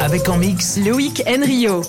Avec en mix Loïc Enrio.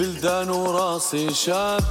بلدان وراسي شاب.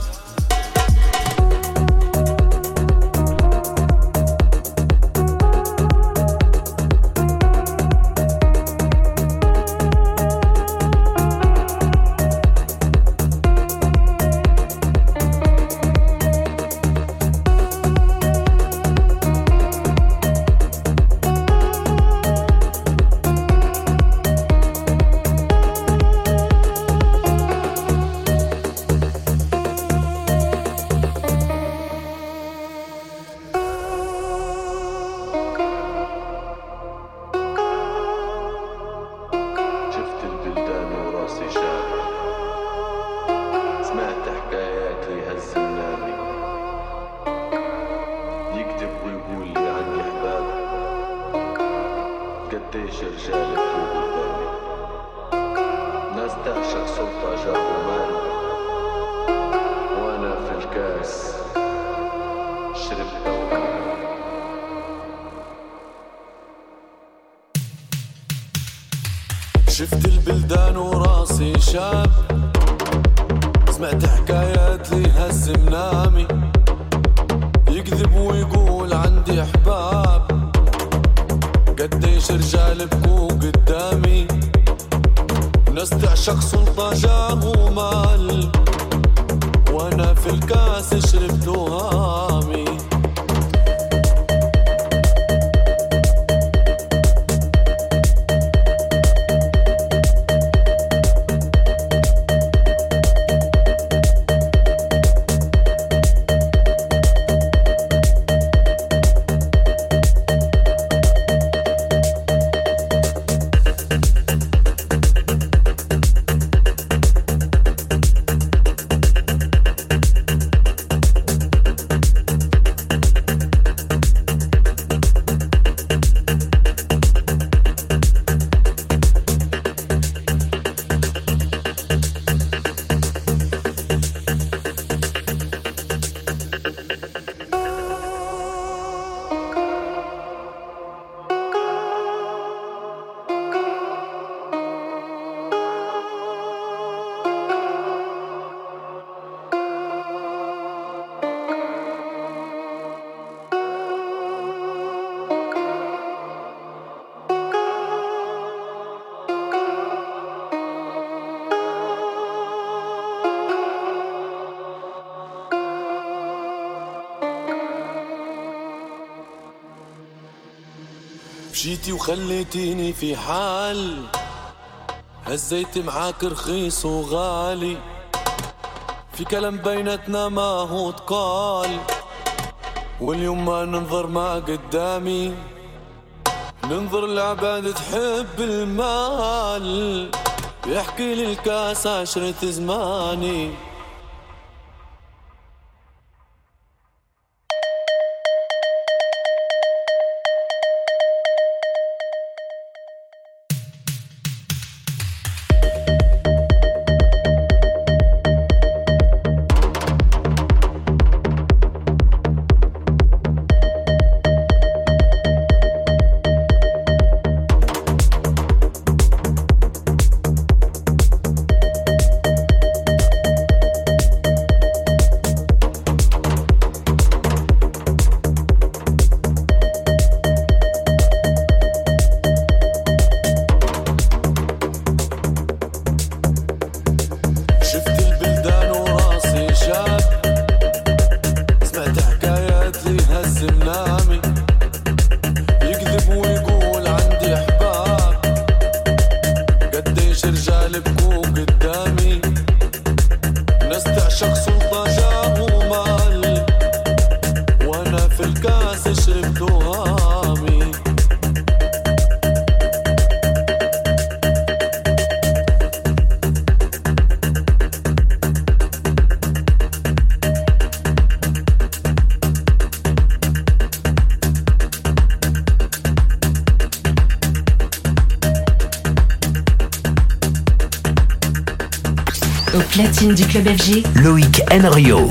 مشيتي وخليتيني في حال. هزيت معاك رخيص وغالي. في كلام بيناتنا ما هو تقال. واليوم ما ننظر ما قدامي. ننظر العباد تحب المال. يحكي لي الكاس عشرة زماني. Du club FG, Loïc Enrio.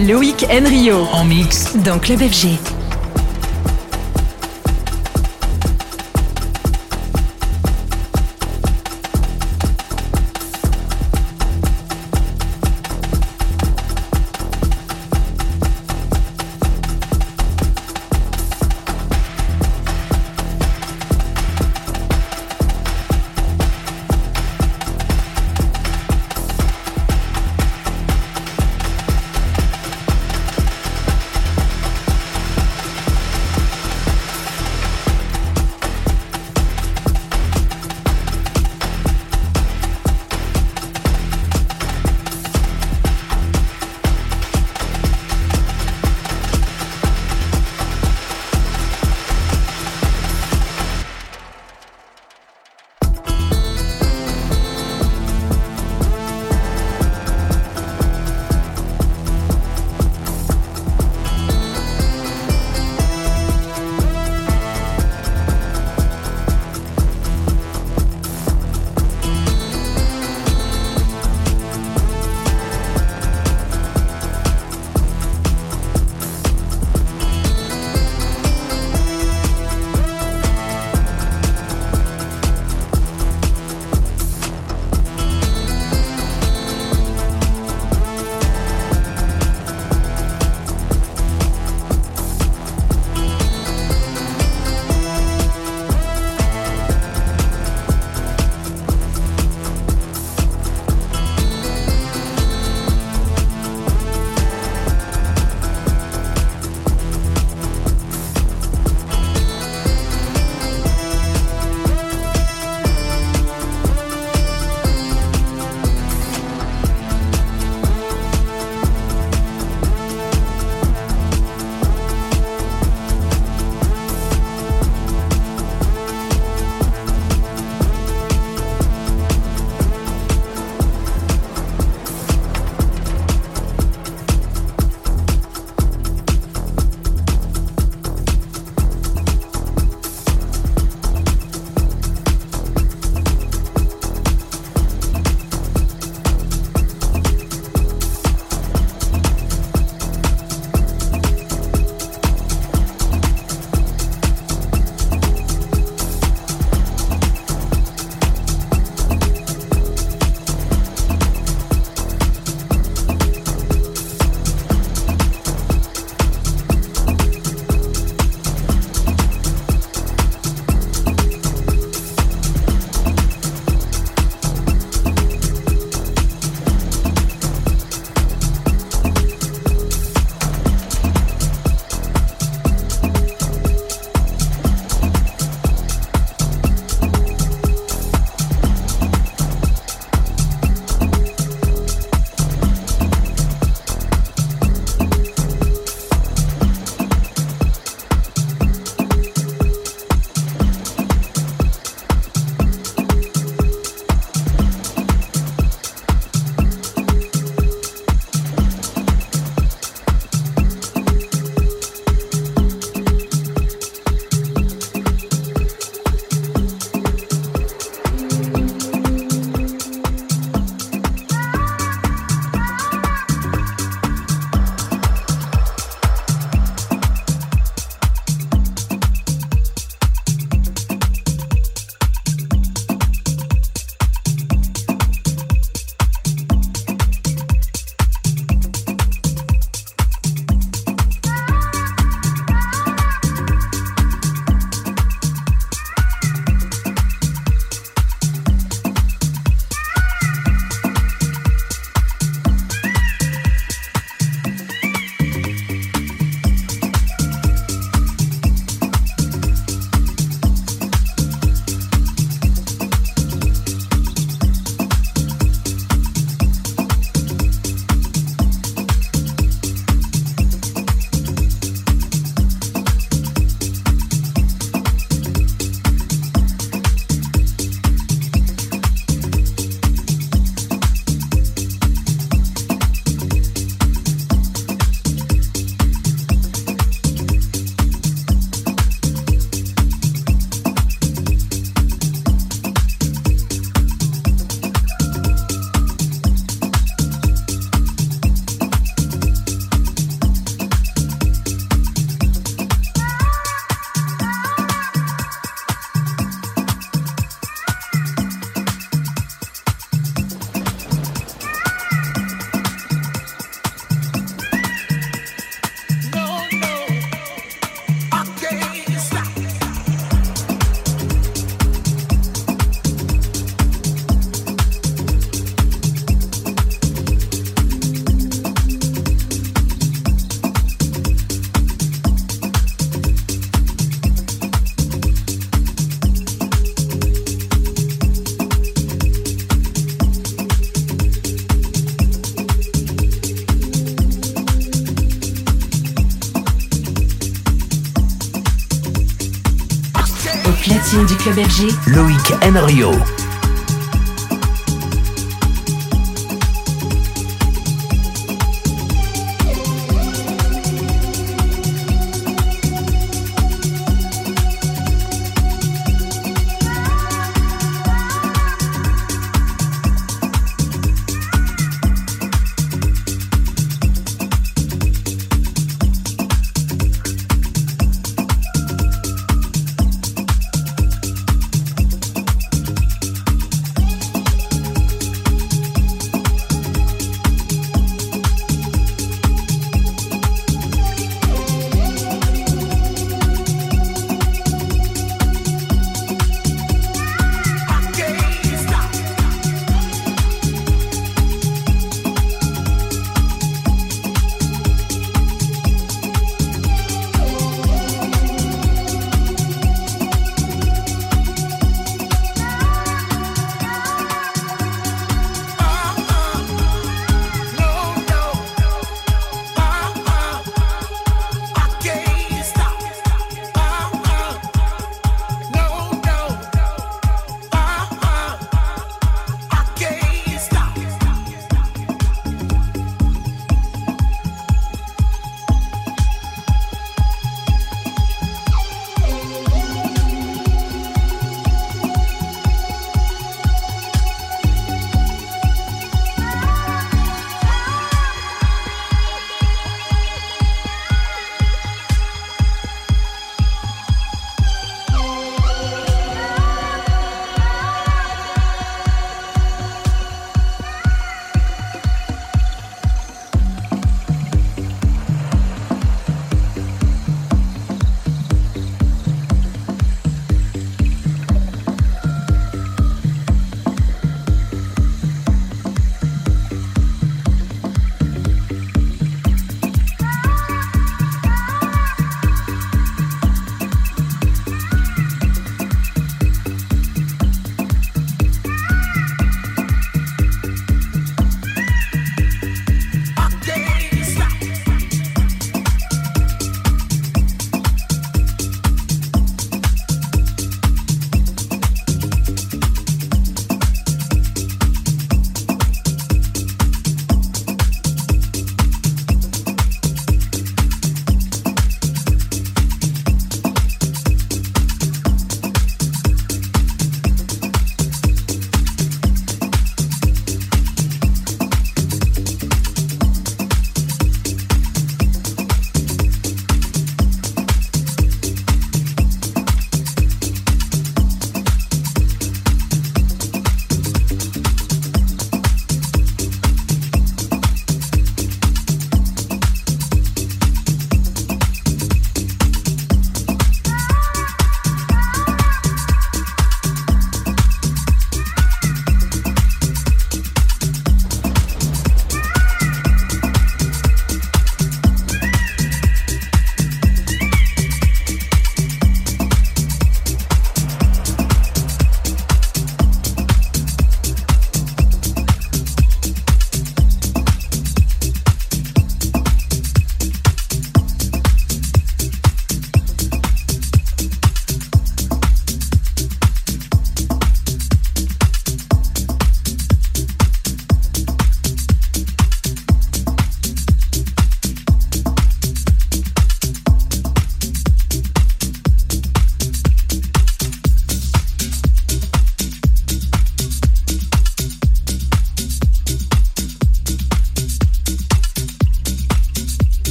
Loïc Enrio. En mix. Dans Club FG. Du club Loïc Enrio.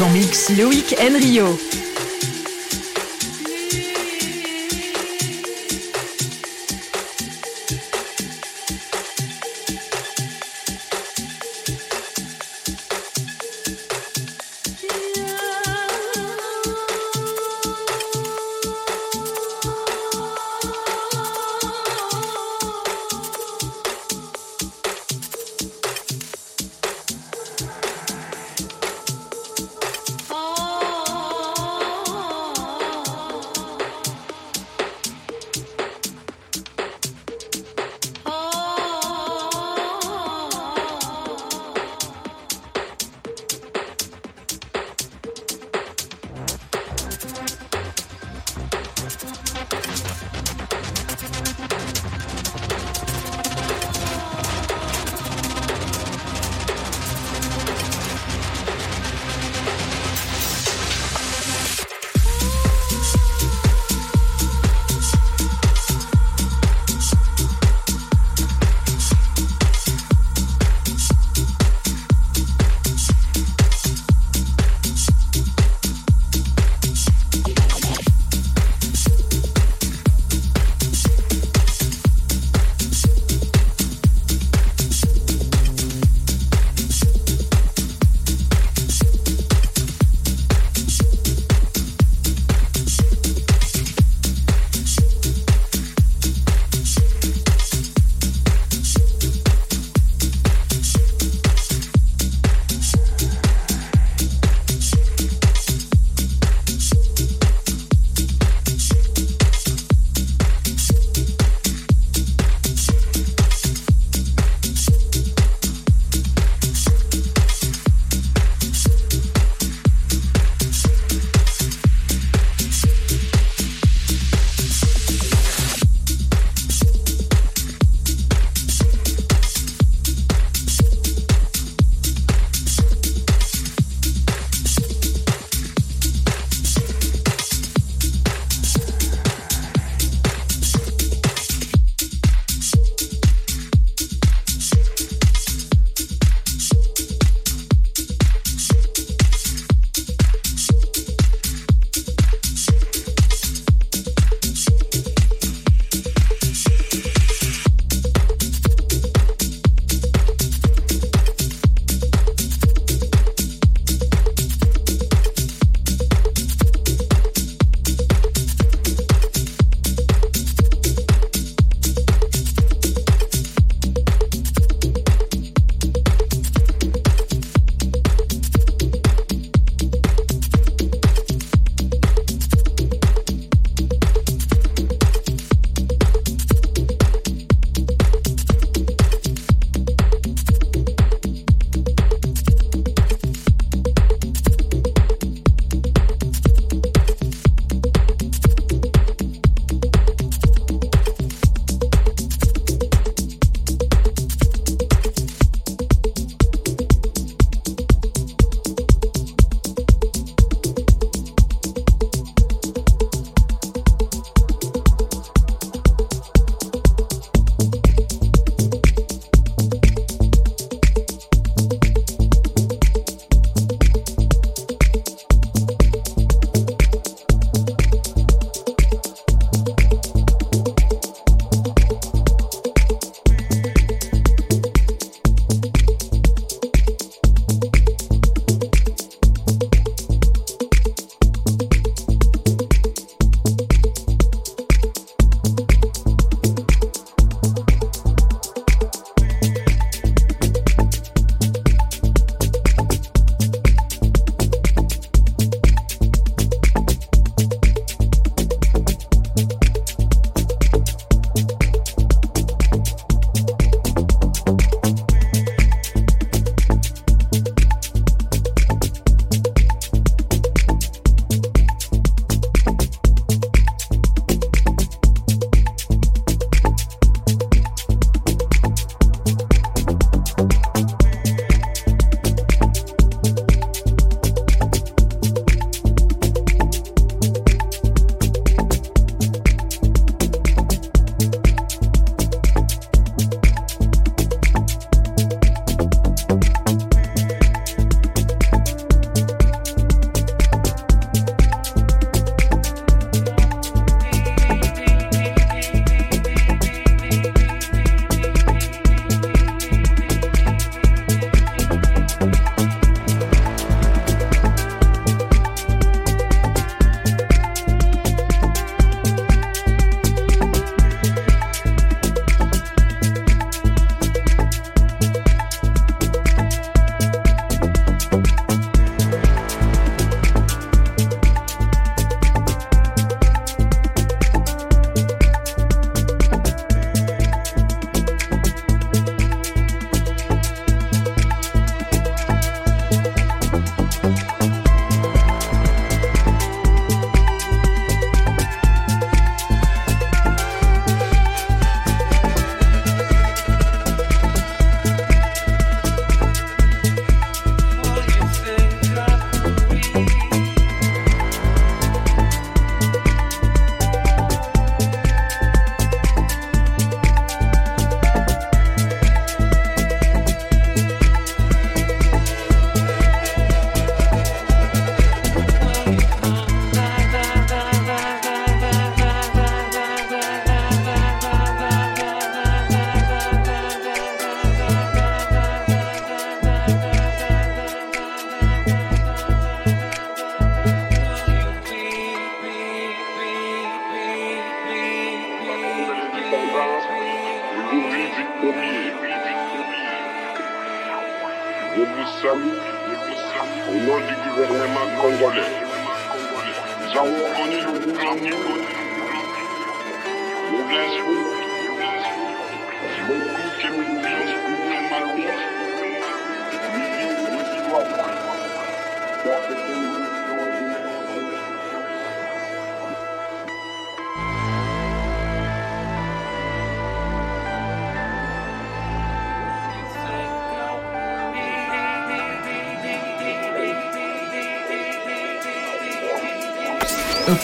En mix Loïc Enrio.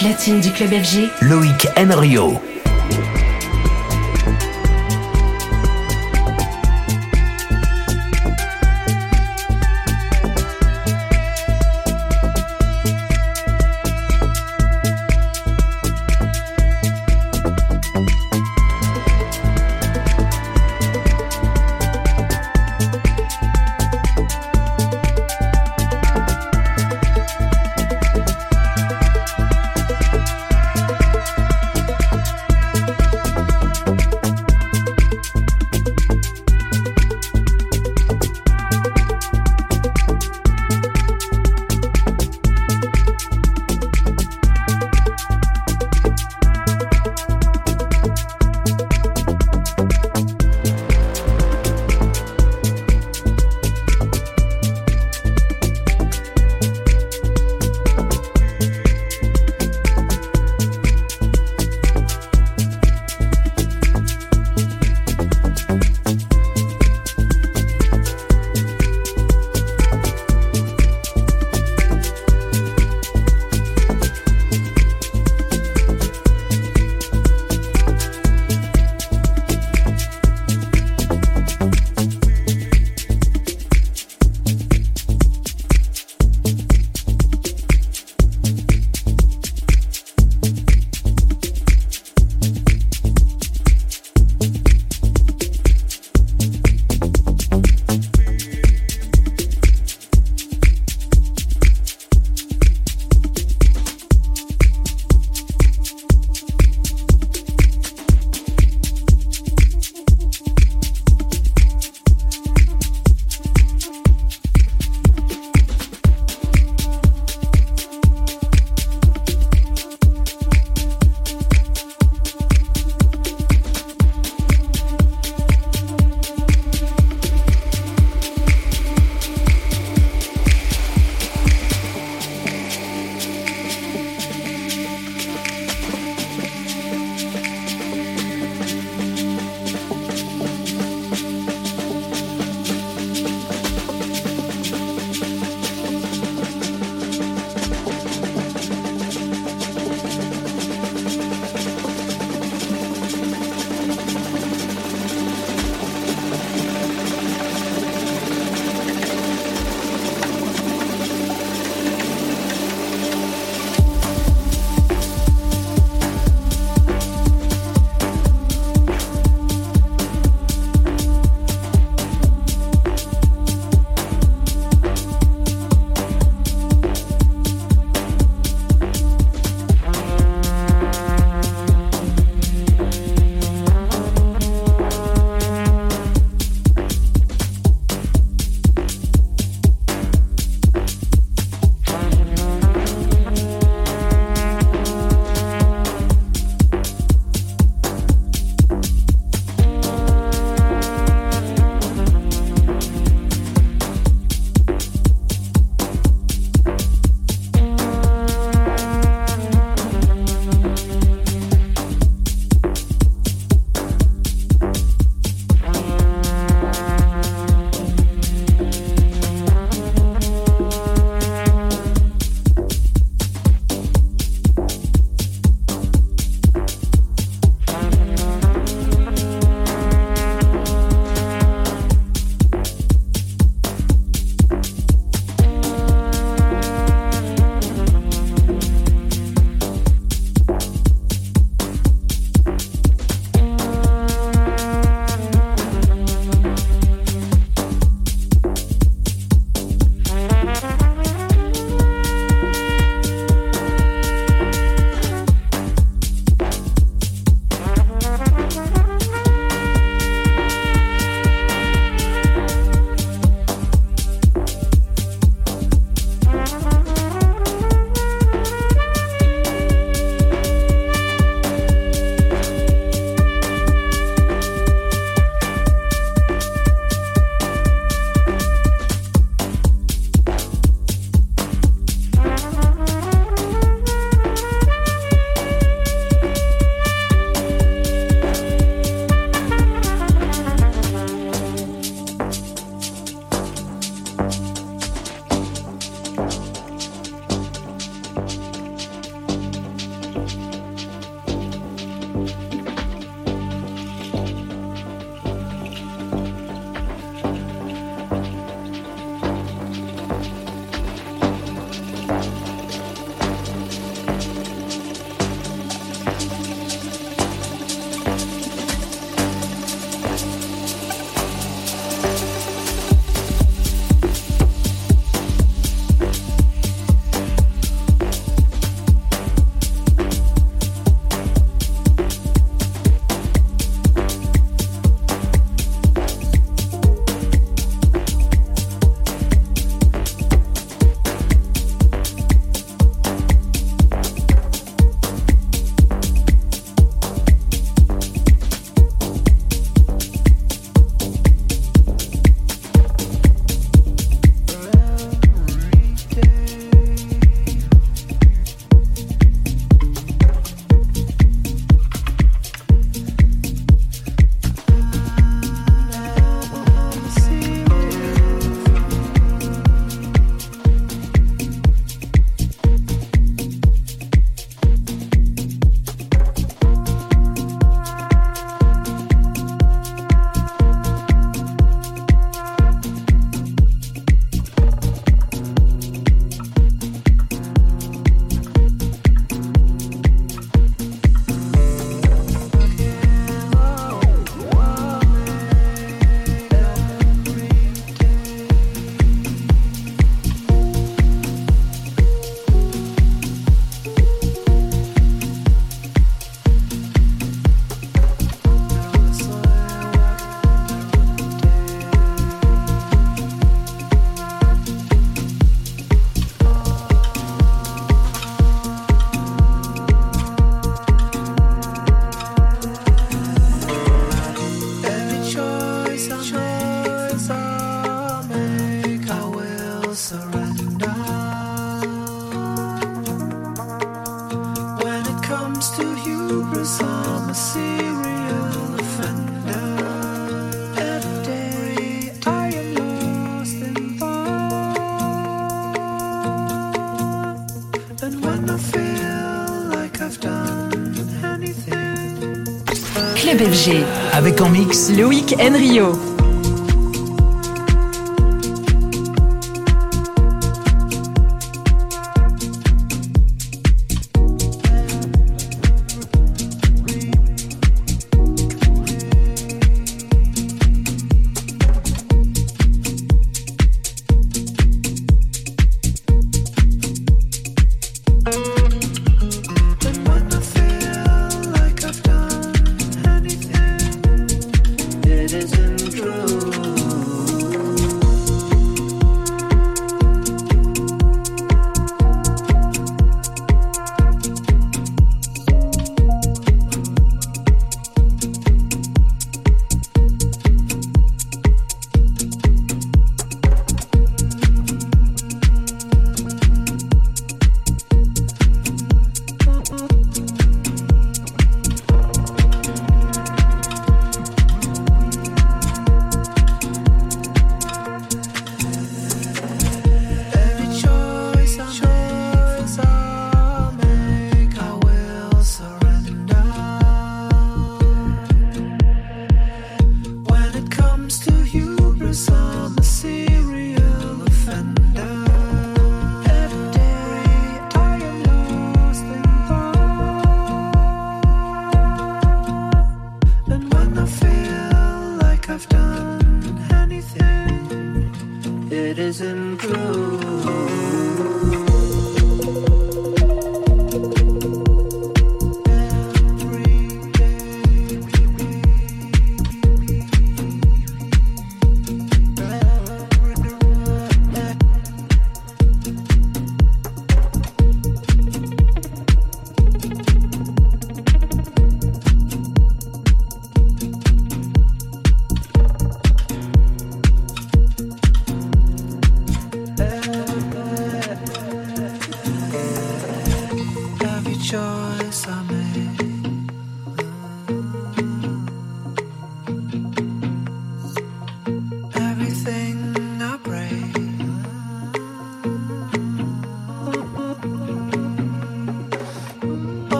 Platine du club FG, Loïc Enrio. Avec en mix Loïc Enrio.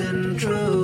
Isn't true.